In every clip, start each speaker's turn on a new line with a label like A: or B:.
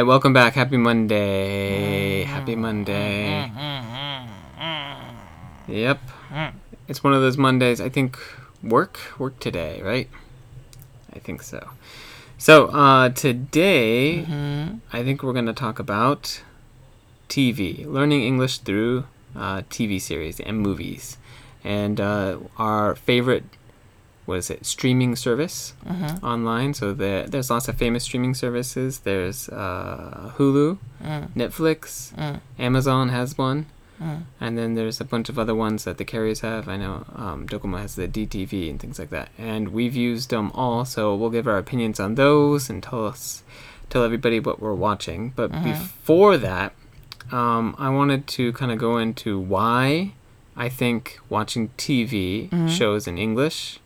A: right, welcome back. Happy Monday. Happy Monday. Yep. It's one of those Mondays. I think work work today, right? I think so. So, uh today I think we're going to talk about TV, learning English through uh, TV series and movies. And uh, our favorite what is it streaming service online. So the, there's lots of famous streaming services. There's uh, hulu netflix amazon has one. And then there's a bunch of other ones that the carriers have. I know um, docomo has the dtv and things like that. And we've used them all so we'll give our opinions on those and tell us tell everybody what we're watching. But before that um, i wanted to kind of go into why i think watching tv shows in english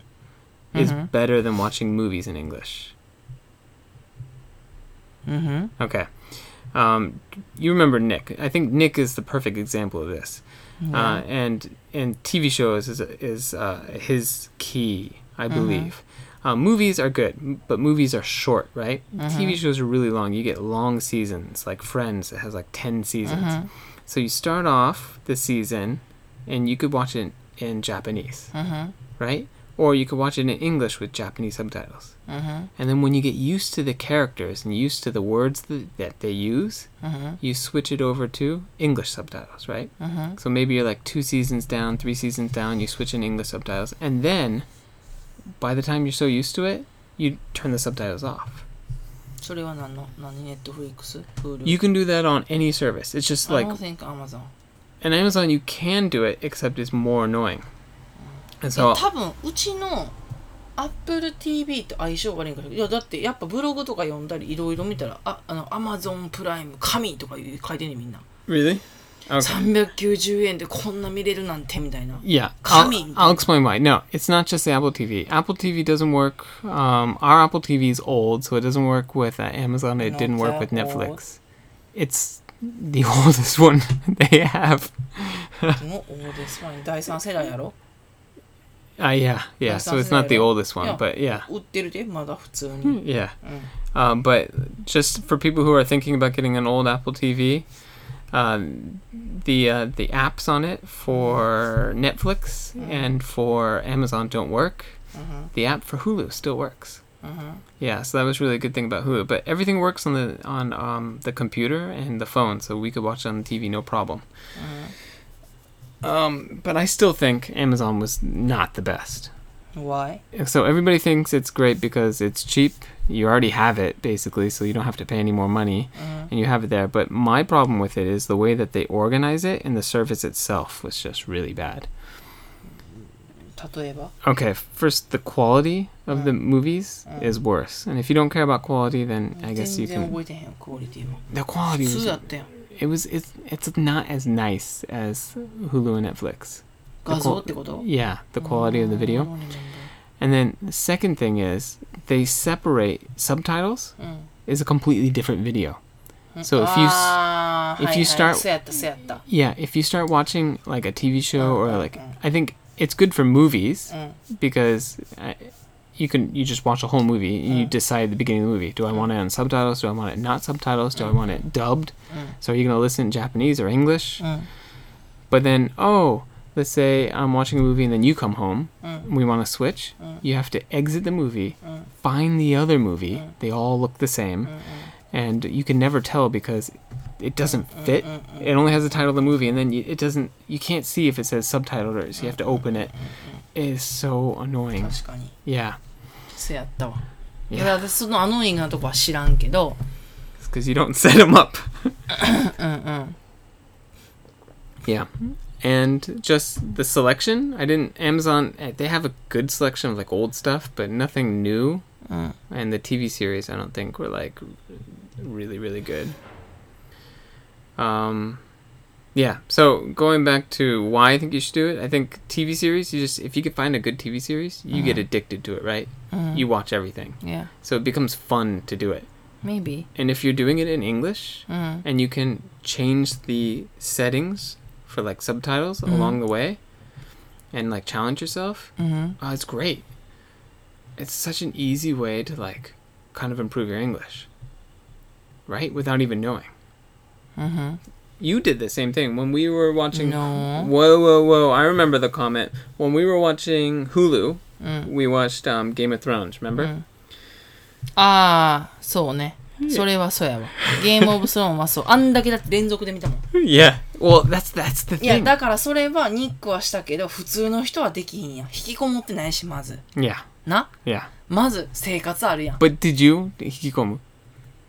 A: is better than watching movies in English.
B: Mm-hmm.
A: Okay. Um, you remember Nick? I think Nick is the perfect example of this. Uh, and and TV shows is is uh, his key, I believe. Uh, movies are good, but movies are short, right? TV shows are really long. You get long seasons, like Friends. It has like ten seasons. So you start off the season, and you could watch it in Japanese, right? or you could watch it in English with Japanese subtitles. Mm-hmm. And then when you get used to the characters and used to the words that, that they use, mm-hmm. you switch it over to English subtitles, right? Mm-hmm. So maybe you're like two seasons down, three seasons down, you switch in English subtitles, and then by the time you're so used to it, you turn the subtitles off. You can do that on any service. It's just like I
B: don't think Amazon.
A: And Amazon you can do it except it's more annoying. So
B: や多分うちの Apple TV と相性悪いんかいやだってやっぱブログとか読んだりいろいろ見たらああの Amazon プライム神とか書いてんねんみんな
A: really, okay.
B: 390円でこんな見れるなんてみたいな
A: Yeah, I'll,
B: Coming.
A: I'll explain why. No, it's not just the Apple TV. Apple TV doesn't work. Um, our Apple TV is old, so it doesn't work with uh, Amazon. It
B: Not
A: didn't work
B: that
A: with Netflix. It's the oldest one they have.
B: もうオーデスワイン第3世代やろ
A: Uh, yeah, yeah. So it's not the oldest one,
B: Yeah.
A: but yeah,
B: 売ってるでまだ普通に
A: yeah. Um, but just for people who are thinking about getting an old Apple TV, um, the uh, the apps on it for Netflix and for Amazon don't work. The app for Hulu still works. Yeah, so that was really a good thing about Hulu. But everything works on the on um, the computer and the phone, so we could watch it on the TV no problem. Um, but I still think Amazon was not the best.
B: Why?
A: So everybody thinks it's great because it's cheap. You already have it basically, so you don't have to pay any more money, mm-hmm. and you have it there. But my problem with it is the way that they organize it, and the service itself was just really bad. Okay, first the quality of mm. the movies mm. is worse, and if you don't care about quality, then I guess you can. The quality was it was it's it's not as nice as Hulu and Netflix.
B: The
A: yeah, the quality of the video.
B: Oh,
A: and then the second thing is they separate subtitles
B: mm.
A: is a completely different video. Mm. So if you
B: ah,
A: if you start yeah if you start watching like a TV show oh,
B: or
A: like I think it's good for movies
B: mm.
A: because you can you just watch a whole movie. Mm. You
B: uh.
A: decide at the beginning of the movie: do I want it on subtitles? Do I want it not subtitles? Do I uh. want it dubbed?
B: Mm.
A: So are you going to listen in Japanese or English?
B: Mm.
A: But then, oh, let's say I'm watching a movie and then you come home. We want to switch. You have to exit the movie, find the other movie. They all look the same, and you can never tell because it doesn't fit. It only has the title of the movie, and then you, it doesn't. You can't see if it says subtitled or so. You have to open it It is so annoying.
B: 確かに
A: Yeah,
B: そうやったわい
A: Yeah.
B: や私そのアノイングなとこは知らんけど
A: because you don't set them up.
B: うんうん
A: Yeah, and just the selection. I didn't. Amazon. eh, They have a good selection of like old stuff, but nothing new.
B: うん
A: And the TV series, I don't think were like really, really good. Um, yeah. So going back to why I think you should do it, I think TV series. You just if you could find a good TV series, you mm-hmm. get uh-huh. addicted to it, right?
B: Mm-hmm.
A: You watch everything.
B: Yeah.
A: So it becomes fun to do it.
B: Maybe.
A: And if you're doing it in English,
B: mm-hmm.
A: and you can change the settings for like subtitles along the way, and like challenge yourself,
B: mm
A: uh, it's great. It's such an easy way to like kind of improve your English, right? Without even knowing. Mm-hmm. You did the same thing when we were watching.
B: No.
A: Whoa, whoa, whoa! I remember the comment when we were watching Hulu. We watched um, Game of Thrones. Remember?
B: ああそうねそれはそうやわゲームオブスローンはそうあんだけだって連続で見たもん
A: Yeah. Well, that's that's the
B: いや
A: thing.
B: だからそれはニックはしたけど普通の人はできひんやん引きこもってないしまず
A: yeah.
B: な
A: Yeah.
B: まず生活あるやん
A: But did you hikikomu?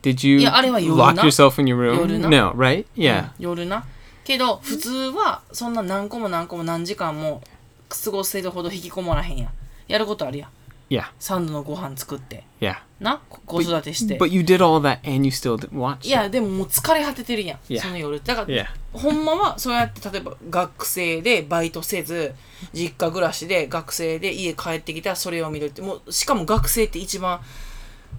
A: Did you
B: いや、あれは夜
A: lock
B: な。
A: yourself in your room?
B: 夜な。
A: No, right?
B: うん
A: Yeah.
B: 夜なけど普通はそんな何個も何個も何時間も過ごせるほど引きこもらへんやんやることあるやん
A: Yeah.
B: サンドのご飯作って
A: Yeah.
B: な？こ子育てして
A: But you did all that and you still didn't watch.
B: いやでももう疲れ果ててるやん、
A: Yeah.
B: その夜だから、
A: Yeah.
B: ほんまはそうやって例えば学生でバイトせず実家暮らしで学生で家帰ってきたらそれを見るってもうしかも学生って一番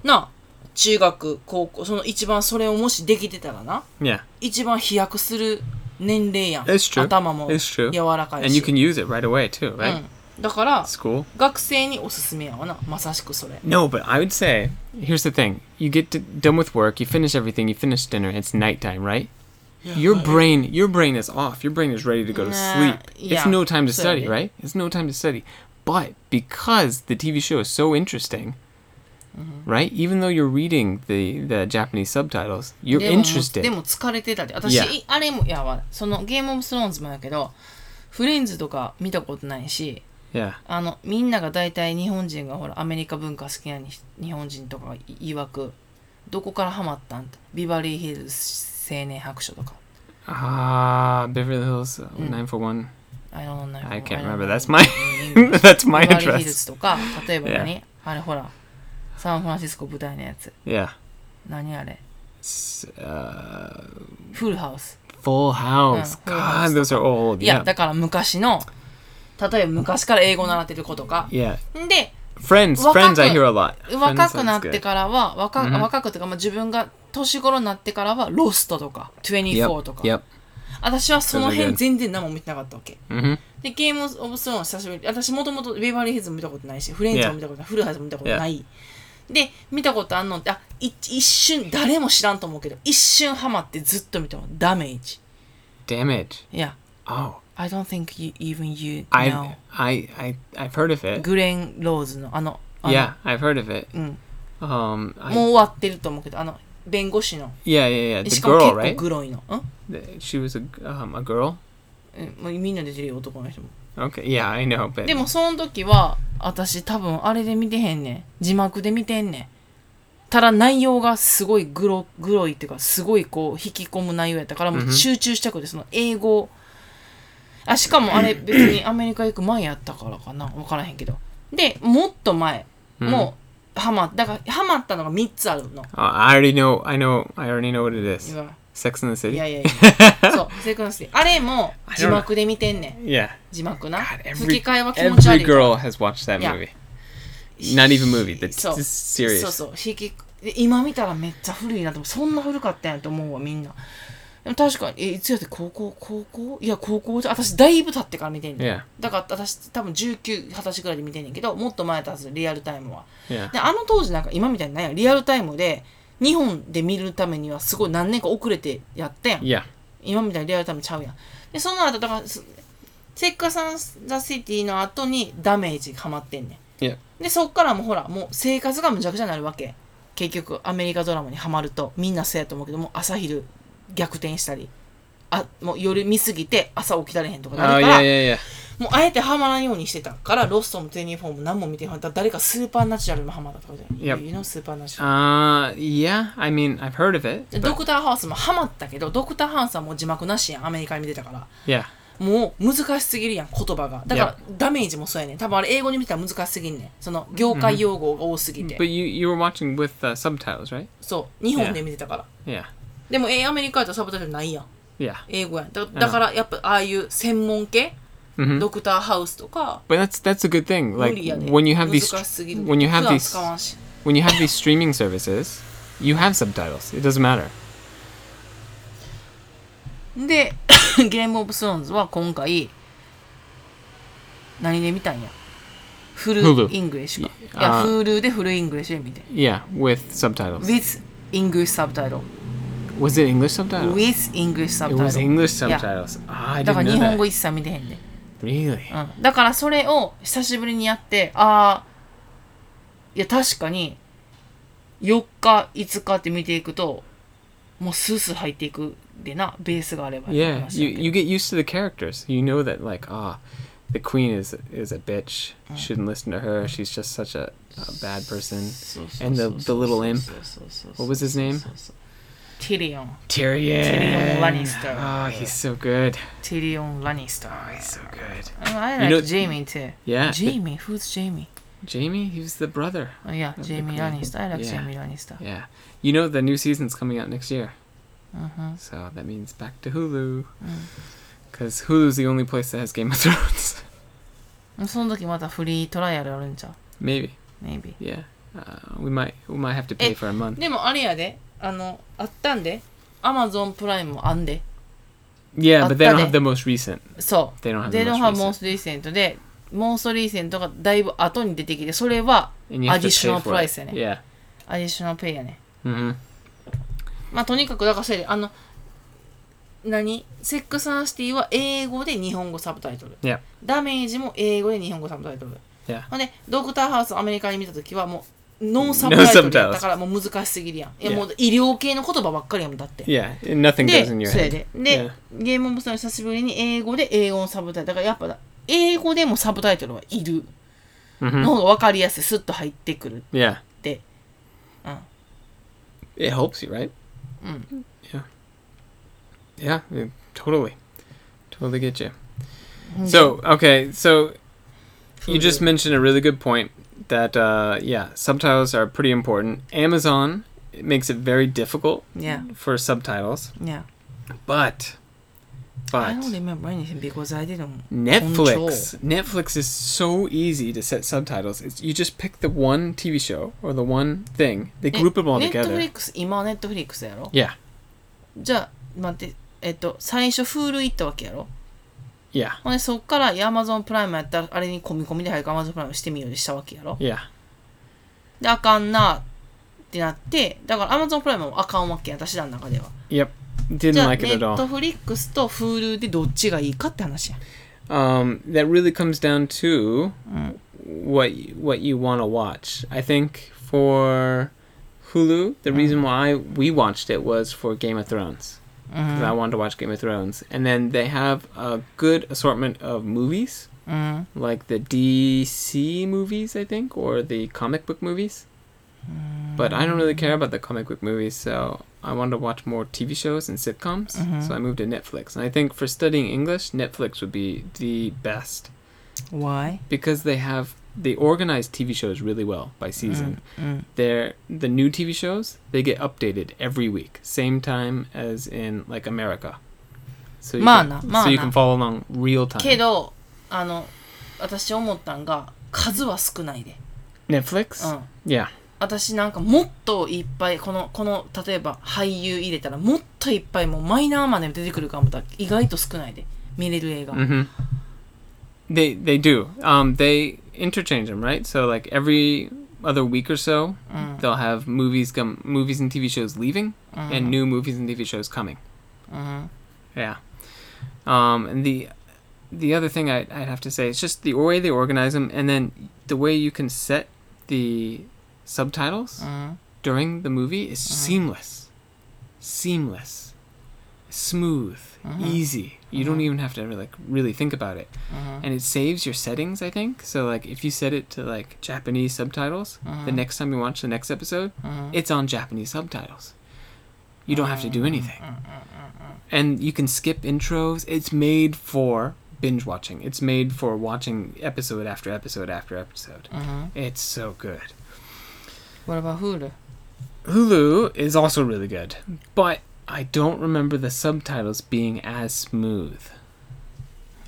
B: な中学高校その一番それをもしできてたらな
A: Yeah.
B: 一番飛躍する年齢やん
A: It's true.
B: 頭も
A: It's true.
B: 柔らかい
A: And
B: し
A: you can use it right away too,
B: う
A: right?
B: ん、だから
A: School.
B: 学生におすすめやわなまさしくそれ
A: No, but I would say here's the thing: you get to, done with work, you finish everything, you finish dinner, it's nighttime, right? Your brain, your brain is off. Your brain is ready to go to
B: Nah,
A: sleep.
B: yeah.
A: It's no time to study, right? It's no time to study. But because the TV show is so interesting,
B: Mm-hmm.
A: right? Even though you're reading the the Japanese subtitles, you're
B: でも
A: interested.
B: でも疲れてたで私、
A: Yeah.
B: いあれもいやわそのゲームオブスローンズもやけどフレンズとか見たことないし
A: yeah,
B: あのみんなが大体日本人がほらアメリカ文化好きなに日本人とかが曰くどこからハマったんビバリーヒルズ青年白書とか
A: ah, Beverly Hills uh,
B: Mm.
A: nine four one.
B: I don't know
A: I can't remember. That's my that's my
B: ビバリーヒル
A: interest.
B: ズとか例えば何、あれほらサンフランシスコ舞台のやつ
A: Yeah.
B: 何あれ
A: ？S- Uh,
B: フルハウス
A: Full House.
B: Full House
A: God, those are old.
B: いや
A: Yeah.
B: だから昔の例えば昔から英語習ってる子とか
A: Yeah.
B: で
A: Friends, friends, I hear a lot.
B: 若くなって.からは若,、
A: Mhm.
B: 若くっていうか、まあ、自分が年頃になってからはロストとか24とか
A: Yep.
B: 私はその辺.全然何も見てなかったわけ
A: Mm-hmm.
B: でゲームオブスローン久しぶり私もともとベイバリーヒルズも見たことないしフレンズも見たことない、フルハウスも見たことない、で見たことあんのってあい一瞬誰も知らんと思うけど一瞬ハマってずっと見たのダメージ
A: Damage.
B: いや
A: Oh,
B: I don't think you, even you
A: I,
B: know
A: I, I, I've heard of it.
B: グレン・ローズのあのあの
A: Yeah, I've heard of it.
B: うん
A: Um, I,
B: もう終わってると思うけどあの弁護士の
A: yeah, yeah, yeah.
B: で
A: The
B: しかも
A: girl,
B: 結構
A: right?
B: グロいのん
A: The- She was a, um, a girl.
B: みんな出てるよ男の人も
A: Okay, yeah, I know, but
B: でもその時は私多分あれで見てへんねん。字幕で見てんねん。ただ内容がすごいグログロいっていうかすごいこう引き込む内容やったからもう集中したくてその英語。あしかもあれ 別にアメリカ行く前やったからかな。分からへんけど。でもっと前。もうハマだからハマったのが3つあるの。
A: Uh, I already know. I know. I already know what it is.
B: いわ
A: Sex in the
B: い
A: City.
B: やいやいや そうセクンスティあれも字幕で見てんねん
A: Yeah.
B: 字幕な
A: God,
B: 吹
A: every
B: き替えは気持ち悪
A: every
B: いから
A: girl has watched that
B: Yeah.
A: movie. Not even movie. The series.
B: そうそう引きで今見たらめっちゃ古いなと思うそんな古かったんやと思うわみんなでも確かにえいつやって高校？高校？いや高校じゃ私だいぶ経ってから見てんねん
A: Yeah.
B: だから私多分1920歳ぐらいで見てんねんけどもっと前だはずリアルタイムは
A: Yeah.
B: であの当時なんか今みたいになんやリアルタイムで日本で見るためにはすごい何年か遅れてやったやん
A: Yeah.
B: 今みたいにリアルタイムちゃうやんでその後だからすセッカサンザ・シティの後にダメージハマってんねん
A: Yeah.
B: でそっからもうほらもう生活がむちゃくちゃになるわけ結局アメリカドラマにハマるとみんなそうやと思うけどもう朝昼逆転したりあもう夜見すぎて朝起きられへんとか
A: Oh
B: なるから、
A: yeah, yeah, yeah.
B: もうあえてハマらんようにしてたからロストも24も何も見てへんだ誰かスーパーナチュラルもハマったとかじゃない
A: ？Yep.
B: You know スーパーナチュラル
A: Uh, yeah. I mean, I've heard of it.
B: で
A: but-
B: ドクターハウスもハマったけどドクターハウスはもう字幕なしやんアメリカに見てたから
A: yeah.
B: もう難しすぎるやん言葉がだからダメージもそうやねん多分あれ英語に見たら難しすぎんねんその業界用語が多すぎて、
A: But you you were watching with uh, subtitles, right?
B: そう日本で見てたから
A: Yeah.
B: でもえアメリカやとサブタイトルないやん
A: Yeah.
B: 英語やんだだからやっぱああいう専門系、
A: Mhm.
B: ドクターハウスとか
A: But that's that's a good thing.
B: 無
A: Like when you have these when you have these when you have these streaming services, you have subtitles. It doesn't matter.
B: でゲームオブスローンズは今回何で見たんや full English かい
A: あ
B: や Hulu で full English で見て
A: Yeah, with subtitles.
B: with English subtitle
A: Was it English subtitles?
B: with English
A: it was English subtitles. Ah, I
B: だ
A: didn't
B: から
A: know
B: 日本
A: that.
B: 語一切見てへんで、うん、だからそれを久しぶりにやってああいや確かに4日5日って見ていくともうスースー入っていくでなベースがあれば
A: Yeah, you, you get used to the characters. You know that like ah, the queen is is a bitch. Shouldn't listen to her. She's just such a, a bad person. And the- the little imp. What was his name?
B: Tyrion.
A: Tyrion.
B: Tyrion Lannister.
A: Oh, he's so good.
B: Tyrion Lannister.
A: Oh, he's so good.
B: Oh,
A: I
B: like you
A: know,
B: Jamie too.
A: Yeah.
B: Jamie. Who's Jamie?
A: Jamie, he was the brother. Oh yeah,
B: Jamie Lannister. I like
A: yeah.
B: Jamie Lannister.
A: Yeah. You know the new season's coming out next year.
B: Uh-huh.
A: So that means back to Hulu. Because mm. Hulu's the only place that has Game of Thrones.
B: その時またフリートライアルあるんちゃう
A: Maybe.
B: Maybe.
A: Yeah. Uh, we might we might have to pay
B: eh,
A: for a month.
B: でもあれやで。あのあったんで Amazon プライムもあんで
A: Yeah, but they don't have the most recent.
B: そう
A: They don't have the most recent.
B: most recent で most recent がだいぶ後に出てきてそれは
A: And you have to pay
B: additional
A: for it.
B: price やね
A: Yeah.
B: additional pay やね
A: Mm-hmm.
B: まあとにかくだからそれであの何 Sex and City は英語で日本語サブタイトル.ダメージも英語で日本語サブタイトル.ほんでドクターハウスアメリカに見た時はもうノンサブタイトル
A: だっ
B: たからもう難しすぎるやん。いやもう医療系の言葉ばっかりやもんだって。
A: Yeah, nothing goes in your head.
B: で。で、ゲームオブスの久しぶりに英語で英語のサブタイトル。だからやっぱ英語でもサブタイトルはいる。の方が分かりやすい。スッと入ってくるっ
A: Yeah,
B: て。うん。
A: it helps you, right?
B: うん。
A: Yeah. Yeah, yeah, totally. Totally get you. So, okay, so you just mentioned a really good point that uh, yeah, subtitles are pretty important. Amazon it makes it very difficult
B: Yeah
A: for subtitles,
B: yeah
A: but
B: I
A: but
B: don't remember anything because I didn't
A: Netflix Netflix is so easy to set subtitles. It's, you just pick the one TV show or the one thing. They group them all
B: ネットフ
A: together.
B: リックス今はネットフリックスやろ
A: Yeah.
B: じゃあ待ってえっと最初フール行ったわけやろ
A: Yeah.
B: ほんでそっからアマゾンプライムやったらあれに込み込みで早くアマゾンプライムしてみようでしたわけやろ
A: Yeah.
B: であかんなってなってだからアマゾンプライムもあかんわけや私らの中では
A: Yep.
B: じ
A: Didn't like
B: ネ
A: it at all.
B: フリックスと Hulu でどっちがいいかって話や
A: Um, that really comes down to what y- what you want to watch. I think for Hulu, the reason why we watched it was for Game of Thrones. Because I mm-hmm. wanted to watch Game of Thrones, and then they have a good assortment of movies,
B: うん
A: like the DC movies, I think, or the comic book movies. But I don't really care about the comic book movies, so I wanted to watch more TV shows and sitcoms. Mm-hmm. So I moved to Netflix, and I think for studying English, Netflix would be the best
B: Why?
A: because they have they organize TV shows really well by season.
B: うん、
A: They're the new TV shows they get updated every week, same time as in like America. So you,
B: Mana,
A: can, so you can follow along real time.
B: けどあの私思ったんが数は少ないで、
A: Netflix,
B: うん、
A: yeah,
B: 私なんかもっといっぱいこのこの例えば俳優入れたらもっといっぱいもうマイナーまで出てくるかもだ意外と少ないで見れる映画、
A: hmm They they do. Um, they interchange them, right? So like every other week or so,
B: mm.
A: they'll have movies come, movies and TV shows leaving,
B: mm.
A: and new movies and TV shows coming.
B: Mm-hmm.
A: Yeah. Um, and the the other thing I, I have to say is just the way they organize them, and then the way you can set the subtitles
B: mm-hmm.
A: during the movie is mm-hmm. seamless, seamless, smooth, mm-hmm. easy. You don't uh-huh. even have to like really think about it, uh-huh. and it saves your settings. I think so. Like if you set it to like Japanese subtitles, the uh-huh. next time you watch the next episode, it's on Japanese subtitles. You don't have to do anything. And you can skip intros. It's made for binge watching. It's made for watching episode after episode after episode. It's so good.
B: What about Hulu?
A: Hulu is also really good, but I don't remember the subtitles being as smooth.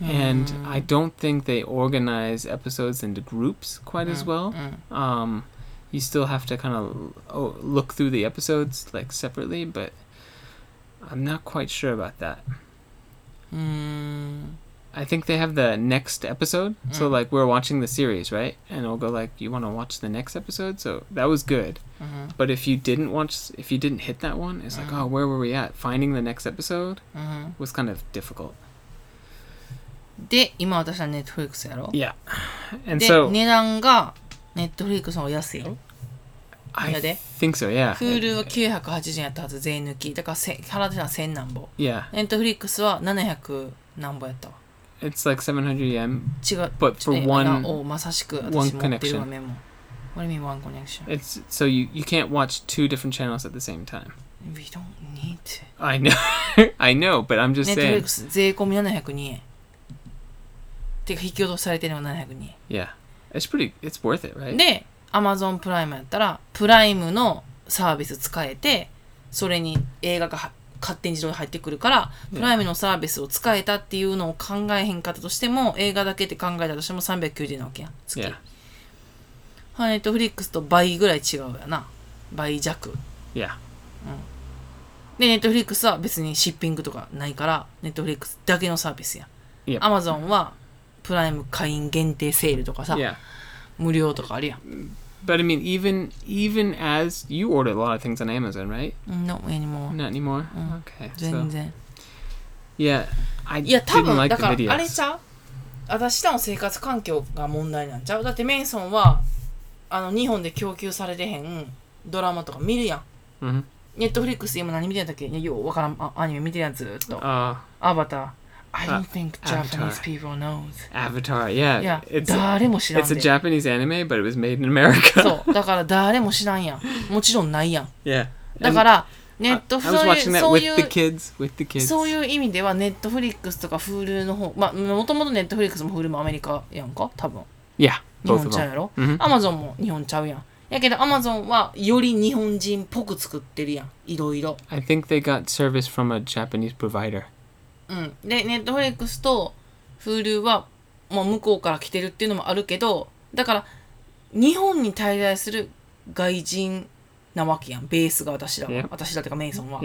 A: Mm. And I don't think they organize episodes into groups quite mm. as well.
B: Mm.
A: Um, you still have to kind of oh, look through the episodes like separately, but I'm not quite sure about that.
B: Mm.
A: I think they have the next episode. So
B: Mm.
A: like we're watching the series, right? And it'll go like, "You want to watch the next episode?" So that was good.
B: うん。
A: But if you didn't watch, if you didn't hit that one, it's like,
B: Mm.
A: "Oh, where were we at?" Finding the next episode
B: うん。
A: was kind of difficult.
B: で、今私はネットフリックスやろ
A: Yeah. And
B: で、
A: so
B: 値段がネットフリックスの方が安いよ。
A: I
B: Yeah, they-
A: think so. Yeah.
B: Hulu は980円やったはず、税抜き。だからせ払ってたのは1000何ぼ。
A: Yeah.
B: ネットフリックスは700何ぼやったわ。
A: It's like 700 yen.
B: 違う。
A: But for
B: っと
A: one
B: おまさしく
A: one
B: 私持ってるわ
A: connection.
B: メモ。What do you mean one connection?
A: It's so you you can't watch two different channels at the same time.
B: We don't need to.
A: I know. I know, but I'm
B: ネ
A: just saying.
B: クス税込み702円。てか引き落とされてるのが702円。
A: Yeah. It's pretty it's worth it, right?
B: で、Amazon プライムやったら、プライムのサービス使えて、それに映画がは勝手に自動で入ってくるから、プライムのサービスを使えたっていうのを考えへんかったとしても、映画だけって考えたとしても390円なわけやん。月。
A: Yeah.
B: はい、ネットフリックスと倍ぐらい違うやな。倍弱。
A: Yeah.
B: で、ネットフリックスは別に shipping とかないから、ネットフリックスだけのサービスやん。
A: Yep.
B: アマゾンは、プライム会員限定セールとかさ、
A: Yeah.
B: 無料とかあるやん。
A: But I mean even even as you order a lot of things on Amazon, right?
B: No anymore.
A: Not anymore.
B: Mm.
A: Okay.
B: 全
A: So
B: 然。
A: yeah, I
B: いや、多
A: didn't
B: 分、
A: like
B: だ
A: the
B: から、あれ
A: videos.
B: ちゃう私らの生活環境が問題なんちゃうだってメイソンは、あの、日本で供給されてへんドラマとか見るやん。
A: Mhm.
B: ネットフリックス今何見てんだっけいや、ようわからんあアニメ見てるやんずーっと。
A: Uh
B: アバター。I don't
A: あ
B: think
A: Avatar
B: Japanese people knows.
A: Avatar. Yeah.
B: いや、
A: It's
B: 誰も知らん
A: it's a
B: で。
A: Japanese anime, but it was made in America.
B: そう。だから誰も知らんやん。もちろんないやん。
A: yeah.
B: だ
A: And
B: から、ネ
A: I,
B: ット
A: was
B: うい
A: watching
B: う、
A: that
B: そう
A: with
B: い
A: the
B: う、
A: kids, with the kids.
B: そういう意味では、ネットフリックスとか Hulu の方、まあ、もともとネットフリックスも Hulu もアメリカやんか多分。
A: Yeah,
B: 日
A: both
B: 本
A: of
B: ちゃう
A: them.
B: やろ、
A: Mhm.
B: アマゾンも日本ちゃうやん。やけどアマゾンはより日本人っぽく作ってるやん。いろいろ。
A: I think they got service from a Japanese provider.
B: うん。で、ネットフリックスと Hulu は、もう向こうから来てるっていうのもあるけど、だから、日本に滞在する外人なわけやん。ベースが私ら.私らっていうかメイソンは。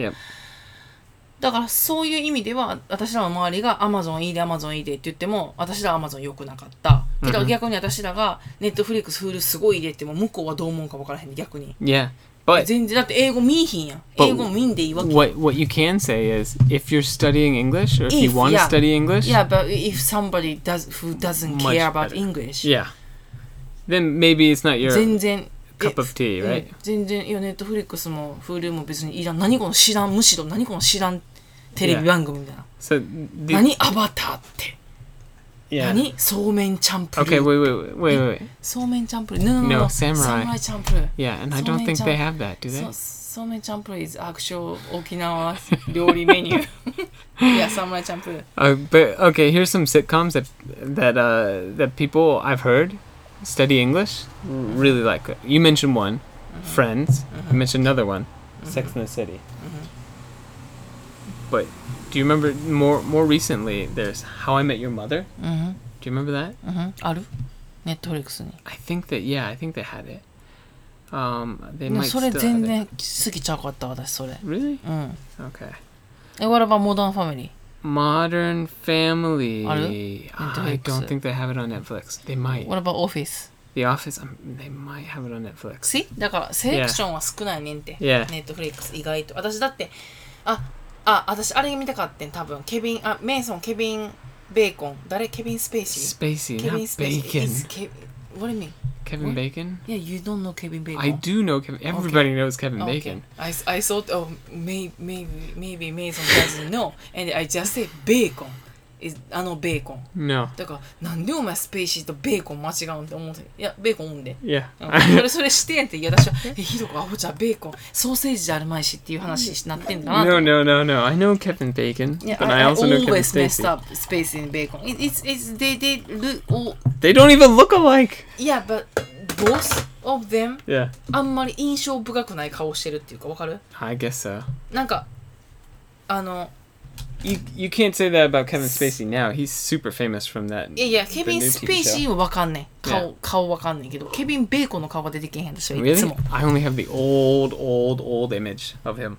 B: だからそういう意味では私らの周りが Amazon いいで Amazon いいでって言っても私らは Amazon 良くなかった。けど
A: うん
B: 逆に私らが Netflix、Hulu すごいでっても向こうはどう思うか分からへんで逆に。
A: Yeah. But
B: 全然だって英語見いひんやん。
A: But
B: 英語見んでいいわけ。
A: what what you can say is if you're studying English or if, you
B: If,
A: want to
B: yeah.
A: study English,
B: Yeah, but if somebody does who doesn't care about
A: better.
B: English,
A: yeah. Then maybe it's not your
B: 全然
A: cup of tea,
B: え
A: right?
B: うん全然いや Netflix も Hulu も別にいらん。何この知らんむしろ何この知らんテレビ番組みたいな。
A: So the,
B: 何アバターって。
A: yeah.
B: 何そうめんチャンプルー。
A: Okay, wait, wait, wait, wait, wait.
B: そうめんチャンプルー。No, no, no,
A: No,
B: no.
A: samurai.
B: サムライチャンプルー。
A: Yeah, and I
B: So
A: don't
B: many
A: think they
B: jam-
A: have that, do they?
B: そうそうめんチャンプルー is actual 沖縄料理メニュー。いや、サムライチャンプルー。
A: Uh, but okay, here's some sitcoms that that uh that people I've heard study English really like. You mentioned one, Friends. You mentioned another one, Sex and the City. But do you remember more more recently? There's How I Met Your Mother.
B: うん、
A: Do you remember that?
B: うん、あるネットフリックスに。
A: I think that yeah, I think they had it. Um, they
B: でも
A: might
B: それ
A: still
B: 全
A: have
B: 然好きちゃうかった、私、それ。
A: it. Really?
B: うん。
A: Okay.
B: え、What about Modern Family?
A: Modern Family.
B: Are
A: I
B: Netflix.
A: don't think they have it on Netflix. They might.
B: What about Office?
A: The Office. Um, they might have it on Netflix.
B: See? だから、セレクションは少ないねんて。
A: Yeah.
B: ネットフリックス意外と。私だって、あ、 あ、私あれ見たかってん、多分。ケビン、あ、メイソン、ケビン、ベーコン。誰ケビン・スペーシー
A: Spacey,
B: ケ
A: not
B: ビン・スペーシー。
A: Bacon.
B: is Ke- What do you mean?
A: Kevin? Bacon?
B: Yeah, you don't know Kevin Bacon.
A: I do know Kevin. Everybody knows Kevin
B: Okay.
A: Bacon.
B: I, I thought, oh, may, maybe, maybe Mason doesn't know. And I just said bacon. Is あのベーコン。
A: No.
B: だから、なんでお前スペーシーとベーコン間違うんって思って。いや、ベーコンおんで。
A: Yeah.
B: うんそれ、それしてんって。いや、私は、え、ひどくアホじゃベーコン。ソーセージじゃあるまいしっていう話になってんかなと
A: no, no, no, no. I know Kevin Bacon,
B: Yeah,
A: but
B: I,
A: I, also know Kevin
B: always messed
A: Spacey.
B: up space in bacon. It, it's, it's, they, they look, all,
A: They don't even look alike.
B: yeah, but both of them,
A: Yeah.
B: あんまり印象深くない顔してるっていうか、わかる
A: I guess so.
B: なんか、あの、
A: You you can't say that about Kevin Spacey now. He's super famous from that.
B: いやいや、ケビン・スペーシーはわかんねん。
A: Yeah.
B: 顔、顔わかんねんけど、ケビン・ベーコンの顔が出てけへん私はいつ
A: Really?
B: も。
A: I only have the old, old, old image of him.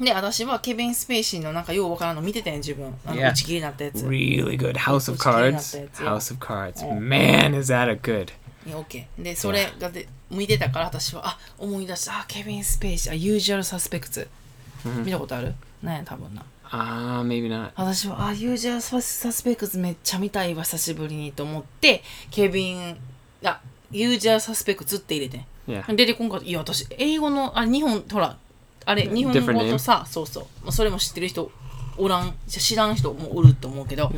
B: で私はケビン・スペイシーのなんかようわからんの見てたん自分あの
A: Yeah.
B: 打ち切りになったやつ
A: Really good. House of
B: Which
A: Cards.
B: yeah.
A: House of Cards.
B: Oh.
A: Man, is that a good.
B: いや OK でそれがで見てたから私はあ思い出したあケビン・スペイシーあユージュアル・サスペクツ見たことあるなんや多分な
A: Ah, maybe not.
B: 私はあユージュアル・サスペクツめっちゃ見たいわ久しぶりにと思ってケビンあユージュアル・サスペクツって入れてん。
A: Yeah.
B: 出てこんかったいや私英語のあ日本ほらあれ日本語とさそうそう、まあ、それも知ってる人おらん知らん人もおると思うけど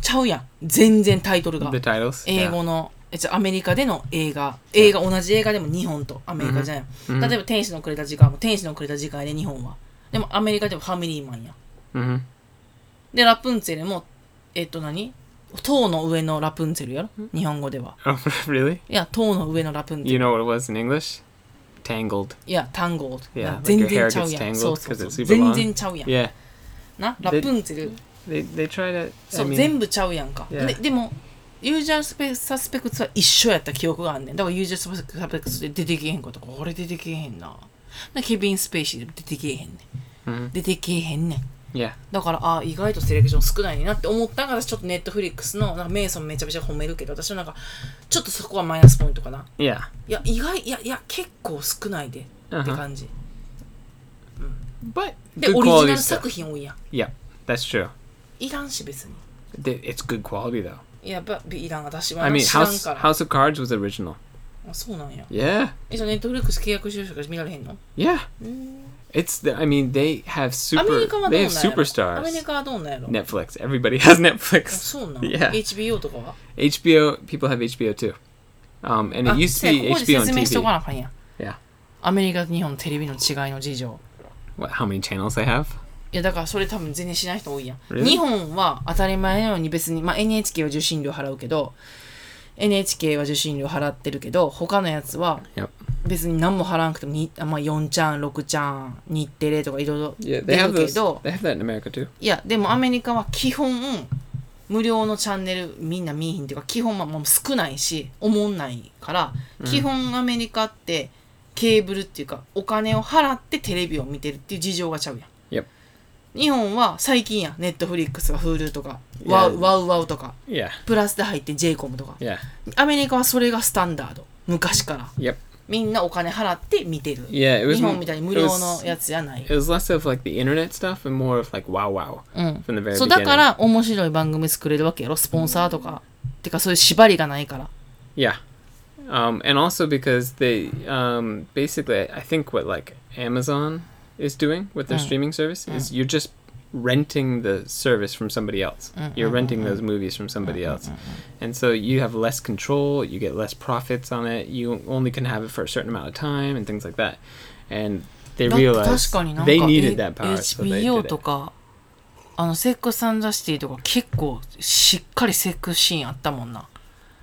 B: ちゃうやん。全然タイトルが.英.語のアメリカでの映画。映画同じ映画でも日本とアメリカじゃん、
A: うん
B: 例えば天使のくれた時間も天使のくれた時間で日本は。でもアメリカでもファミリーマンや
A: Mm-hmm.
B: でラプンツェルもえっと何？塔の上のラプンツェルやろ？日本語では。
A: Oh, really?
B: いや塔の上のラプンツェ
A: You
B: ル
A: know what it was in English? Tangled.
B: いや Tangled
A: Yeah,
B: 全然ちゃうやん。
A: tangled
B: そうそうそう。全.然ちゃうやん。
A: Yeah.
B: な？ラプンツェル。
A: They they try to.
B: そ
A: I
B: う
A: mean,
B: 全部ちゃうやんか、
A: Yeah.
B: ででもユージャースペサスペクツは一緒やった記憶があんねん。だからユージャースペクツで出てけへんこと。これ出てけへんな。でケビン・スペイシーでも出てけへんねん、
A: うん。
B: 出てけへんねん
A: yeah.
B: だからあ意外とセレクション少ないなって思ったのが私ちょっとネットフリックスのなんかメイソンめちゃめちゃ褒めるけど私はなんかちょっとそこはマイナスポイントかな
A: Yeah.
B: いや意外いやいや結構少ないでって
A: Uh-huh.
B: 感じ、
A: But
B: で
A: good
B: オリジナル.作品多いやん
A: Yeah, that's true.
B: いらんし別に
A: Th- It's good quality though.
B: いやばいらん私は
A: I mean,
B: 知らん
A: House
B: から
A: House of Cards was original.
B: あそうなんや
A: Yeah.
B: えじゃあネットフリックス契約してる人しか見られへんの
A: ？Yeah. It's the. I mean, they have
B: アメ
A: super.
B: リカはどう
A: They
B: なん
A: have
B: やろアメリ
A: superstars.
B: カはどうなんやろ
A: Netflix. Everybody has
B: あ
A: Netflix.
B: そうなん
A: Yeah.
B: HBO とかは
A: HBO. People have HBO too. Um, and it
B: あ
A: used
B: せ
A: to
B: や
A: be
B: ここで
A: HBO
B: 説
A: on
B: 明しとか
A: TV.
B: なあかんやん
A: Yeah.
B: アメリカと日本のテレビの違いの事情
A: What? How many channels they have?
B: いやだからそれ多分全然知らない人多いやん、
A: Really？
B: 日本は当たり前のように別に、まあ、NHK は受信料払うけど NHK は受信料払ってるけど他のやつは
A: Yep.
B: 別に何も払わなくてもまあ、4ちゃん6ちゃん日テレとかいろいろ
A: Yeah,
B: 出るけ.ど.いやでもアメリカは基本無料のチャンネルみんな見えひんっていうか基本はもう少ないしおもんないから、基本アメリカってケーブルっていうかお金を払ってテレビを見てるっていう事情がちゃうやん.日本は最近やネットフリックスが Hulu とか
A: いや
B: ワウワウワウとか
A: Yeah.
B: プラスで入って j コムとか
A: Yeah.
B: アメリカはそれがスタンダード昔から
A: Yep.
B: みんなお金払って見てる
A: Yeah. It was.
B: 日本みたいに無料のやつじゃない
A: It was less of like the internet stuff and more of like wow wow
B: うん
A: from the very
B: そうだ
A: beginning.
B: から面白い番組作れるわけやろスポンサーとかてかそういう縛りがないから
A: Yeah. Um, and also because they um, basically, I think what like Amazon is doing with their
B: Mm.
A: streaming service is you're just renting the service from somebody else. You're renting those movies from somebody else. And so you have less control, you get less profits on it, you only can have it for a certain amount of time and things like that. And they
B: だって
A: realized
B: 確かになんか
A: they needed
B: A-
A: that power, so they
B: HBO
A: did
B: と
A: it.
B: かあのセックスアンダーシティとか結構しっかりセックスシーンあったもんな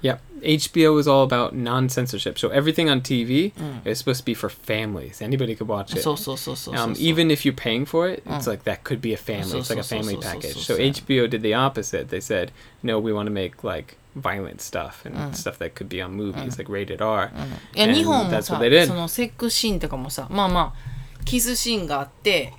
A: Yeah, HBO is all about non-censorship. So everything on TV is supposed to be for families. Anybody could watch it.
B: そうそうそうそうそう
A: Um, even if you're paying for it, it's like that could be a family.
B: So,
A: It's like a
B: so, so,
A: family
B: so, so,
A: package.
B: so,
A: So
B: so.
A: HBO did the opposite. They said, no, we want to make like violent stuff and stuff that could be on movies, like rated R.
B: いや
A: And
B: 日本も
A: that's
B: さ
A: what they did.
B: そのセックスシーンとかもさまあまあキスシーンがあって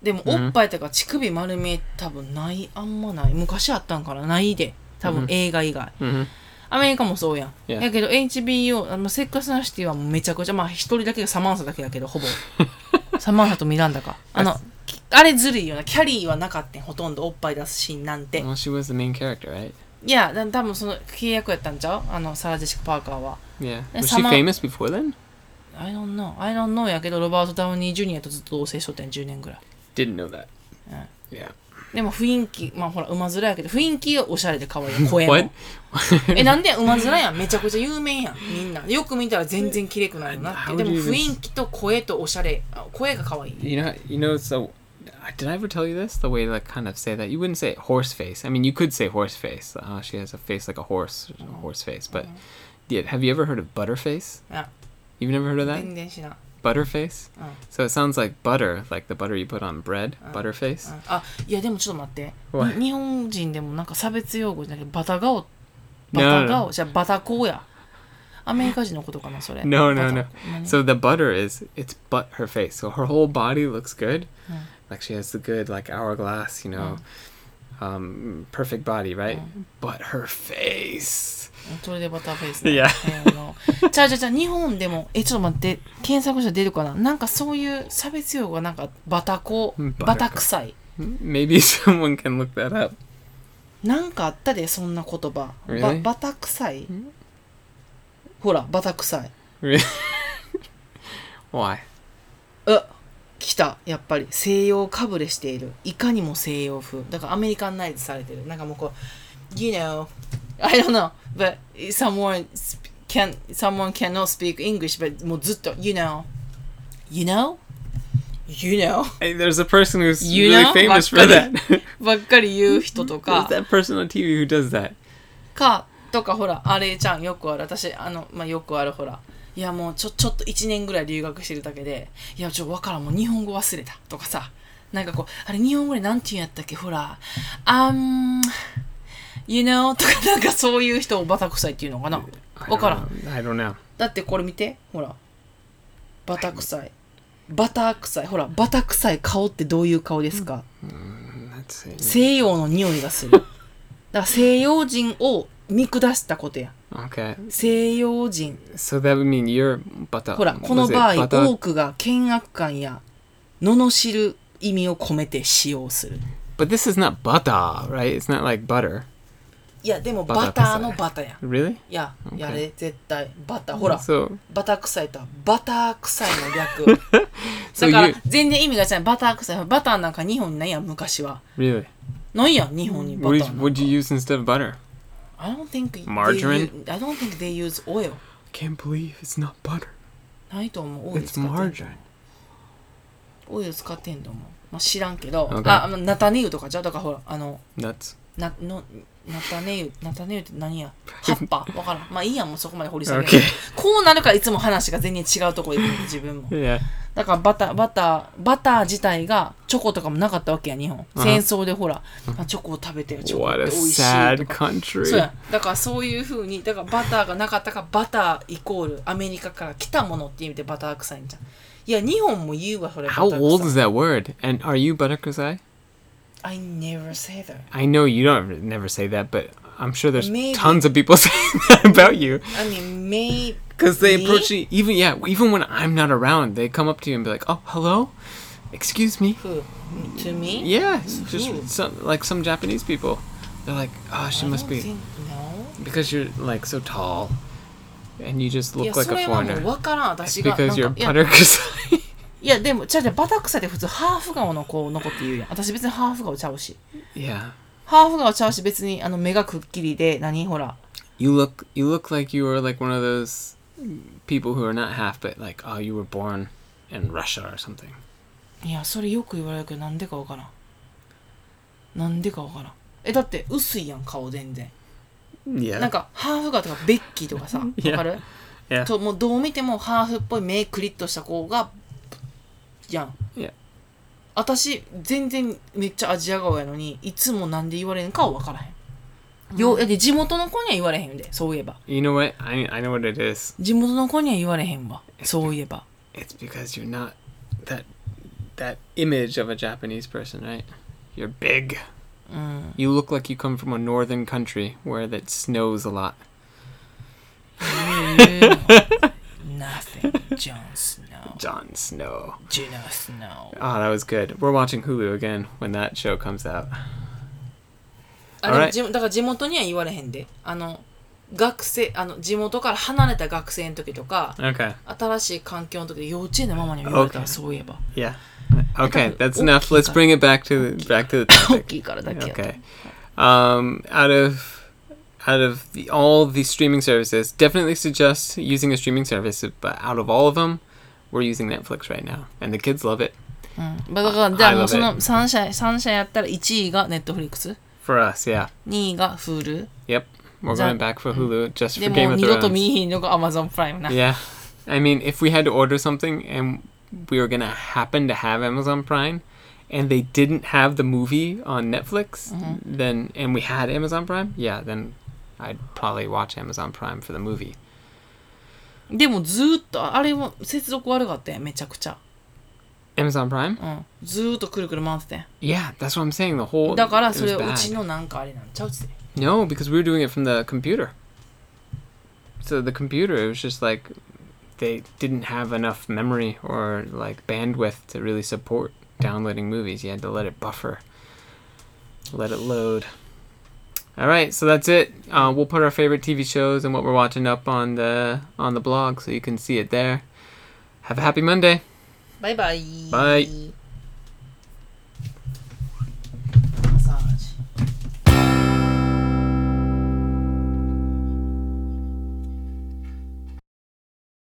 B: でもおっぱいとか乳首丸め多分ないあんまない昔あったんかなないで多分映画以外、
A: Mhm.
B: アメリカもそうやん。
A: Yeah.
B: やけど HBO、あのセックスナシティはもうめちゃくちゃ、まあ一人だけがサマンサだけやけど、ほぼ。サマンサとミランダか。あの、きあれずるいよな。キャリーはなかったん、ほとんどおっぱい出すシーンなんて。
A: Well, she was the main character, right?
B: いや、だ多分その契約やったんちゃう？あの、サラ・ジェシカ・パーカーは。
A: Yeah. Was she famous before then?
B: I don't know. I don't know やけど、ロバート・ダウニー・ジュニアとずっと同棲しとったん10年ぐらい。
A: Didn't know that.
B: Yeah.
A: Yeah.
B: でも雰囲気、まあほら、馬面やけど、雰囲気がおしゃれで可愛いよ、声も。え、なんで馬面やん。めちゃくちゃ有名やん、みんな。よく見たら全然綺麗くないよなって。でも雰囲気と声とおしゃれ、あ声が可愛い。
A: You know, you know, so did I ever tell you this? The way to like kind of say that you wouldn't say horse face. I mean, you could say horse face. Uh, she has a face like a horse, horse face. But yeah, have you ever heard of butterface?
B: Yeah.
A: You've never heard of that?
B: 全然知らん。
A: Butterface.
B: Oh.
A: So it sounds like butter, like the butter you put on bread. Butterface.
B: あ、いやでもちょっと待って。
A: What?
B: に日本人でもなんか差別用語じゃなくて、バタ顔、バ
A: No,
B: タ
A: no,
B: 顔、
A: no.
B: じゃあバタコや。 アメリカ人のことかなそれ
A: No, no,
B: バタ
A: no.
B: 何
A: So the butter is it's but her face. So her whole body looks good.
B: Mm.
A: Like she has the good like hourglass, you know, Um, perfect body, right? But her face.
B: それでバターフェイスねあのじゃあじゃあじゃあ日本でもえちょっと待って検索したら出るかな？なんかそういう差別用語がなんかバタコ
A: うん
B: バタ臭い
A: Maybe someone can look that up.
B: なんかあったでそんな言葉、ば
A: Really？
B: バタ臭いほらバタ臭い
A: Really? Why?
B: う来たやっぱり西洋かぶれしているいかにも西洋風だからアメリカンナイズされてるなんかもうこう You know I don't know but someone can someone cannot speak English but もうずっと You know You know You know
A: Hey, there's a person who's
B: You
A: really
B: know?
A: famous for that.
B: ばっかり言う人と
A: There's
B: か
A: that person on TV who does that.
B: かとかほらあれちゃん。よくある。私あの、まあ、よくあるほら。いやもうちょちょっと1年ぐらい留学してるだけでいやちょっとわからんもう日本語忘れたとかさ。なんかこうあれ日本語でなんて言うんやったっけ？ほらあん you know とかなんかそういう人をバタ臭いっていうのかな
A: ？don't
B: からん。
A: Know. I don't know.
B: だってこれ見てほら。バタ臭いバター臭いほらバタ臭い顔ってどういう顔ですか？西洋の匂いがする。だから西洋人を見下したことや
A: Okay.
B: 西洋人
A: So that would mean you're butter.
B: ほらこの場合多くが険悪感や罵る意味を込めて使用する
A: But this is not butter, right? It's not like butter.
B: いやでも
A: バター
B: のバターや
A: Really?
B: いや
A: Okay.
B: やれ絶対バターほら
A: So
B: バター臭いとはバター臭いの略
A: So
B: だから
A: you
B: 全然意味が違うバター臭いバターなんか日本にないやん昔は
A: really?
B: ないやん日本にバ
A: What
B: ターなんか
A: what'd you use instead of butter?
B: I don't think they
A: Margarine?
B: use- I don't think they use oil
A: Can't believe it's not butter.
B: ないと思うオイル
A: It's
B: 使ってんと思う
A: margarine.
B: オイル使ってんと思う、まあ、知らんけど、
A: Okay.
B: ああのナタネ油とかじゃうだからほらあの
A: Nuts.
B: なのナタネ油ナタネ油って何や?葉っぱわからんまあいいやんもうそこまで掘り下げる
A: Okay.
B: こうなるからいつも話が全然違うとこ行くんで自分も
A: Yeah.
B: だからバターバターバター自体がチョコとかもなかったわけや日本戦争でほらあチョコを食べてチョコって美味しいとか.そうやだからそういうふうにだからバターがなかったからバターイコールアメリカから来たものって意味でバター臭いんじゃんいや日本も言うわそれバタ
A: How
B: ー
A: old
B: 臭
A: is that word? And are you butterkusai?
B: I never say that
A: I know you don't never say that, but I'm sure there's
B: Maybe.
A: tons of people saying that about you.
B: I mean may
A: Because they
B: Me?
A: approach you, even, yeah, even when I'm not around, they come up to you and be like, oh, hello? Excuse me?
B: who to me
A: Yeah, just
B: Who?
A: some, like some Japanese people. They're like, oh, she
B: I
A: must
B: don't
A: be.
B: think- no
A: Because you're like so tall. And you just
B: い
A: look
B: や
A: like
B: そ
A: a
B: れはもう
A: foreigner.
B: 分からん
A: It's
B: 私がなん
A: because you're
B: かいや
A: butterkusai.
B: いやでもじゃあじゃあバタ臭いって普通ハーフ顔の子の子って言うやん私別にハーフ顔ちゃうし
A: yeah.
B: ハーフ顔ちゃうし別にあの目がくっきりで何ほら
A: You look you look like you were like one of those people who are not half but like oh you were born in Russia or something.
B: いやそれよく言われるけどなんでかわからん。なんでかわからん。えだって薄いやん顔全然。
A: Yeah.
B: なんかハーフ顔とかベッキーとかさ わかる
A: ？Yeah.
B: ともうどう見てもハーフっぽい目クリッとした子がやん。
A: いや
B: 私全然めっちゃアジア顔やのにいつもなんで言われんかは分からへんよで地元の子には言われへんでそういえば
A: You know what? I I know what it is.
B: 地元の子には言われへんわそういえば
A: It's because you're not that that image of a Japanese person, right? You're big.
B: うん
A: You look like you come from a northern country where that snows a lot.
B: 言うの Nothing Jon Snow
A: Jon Snow.
B: Jon Snow
A: Oh, that was good. We're watching Hulu again when that show comes out.
B: あでも
A: Alright.
B: 地だから地元には言われへんであの学生あの地元から離れた学生の時とか
A: Okay.
B: 新しい環境の時で幼稚園のママには言われたわ
A: Okay.
B: そういえば
A: Yeah. Okay, that's enough. Let's bring it back to the, back to the
B: 大
A: topic.
B: きいからだけやと
A: Okay. Um, out of out of the, all the streaming services, definitely suggest using a streaming service. But out of all of them, we're using Netflix right now, and the kids love it.
B: うん、だからじゃあもうその3社三社やったら1位が Netflix2
A: For us, yeah.
B: 位が Hulu
A: Yep. We're
B: That-
A: going back for Hulu just
B: で
A: for
B: も
A: Game
B: う
A: of
B: 二度と
A: Thrones.
B: 見えひんのが Amazon プライムな、
A: Yeah. I mean, if we had to order something and we were gonna happen to have Amazon Prime, and they didn't have the movie on Netflix, then and we had Amazon Prime, yeah, then I'd probably watch Amazon Prime for the movie.
B: でもずーっとあれも接続悪かったやんめちゃくちゃ、
A: Amazon Prime?
B: うん、ずーっとくるくる回ってたや
A: Yeah, that's what I'm saying. The whole
B: んだから
A: it
B: それ
A: was
B: うち
A: bad.
B: のなんかあれなんちゃうっつって
A: No, because we were doing it from the computer. So the computer, it was just like they didn't have enough memory or like bandwidth to really support downloading movies. You had to let it buffer, let it load. All right, so that's it. Uh, we'll put our favorite TV shows and what we're watching up on the on the blog, so you can see it there. Have a happy Monday.
B: バイバイ。
A: バイ。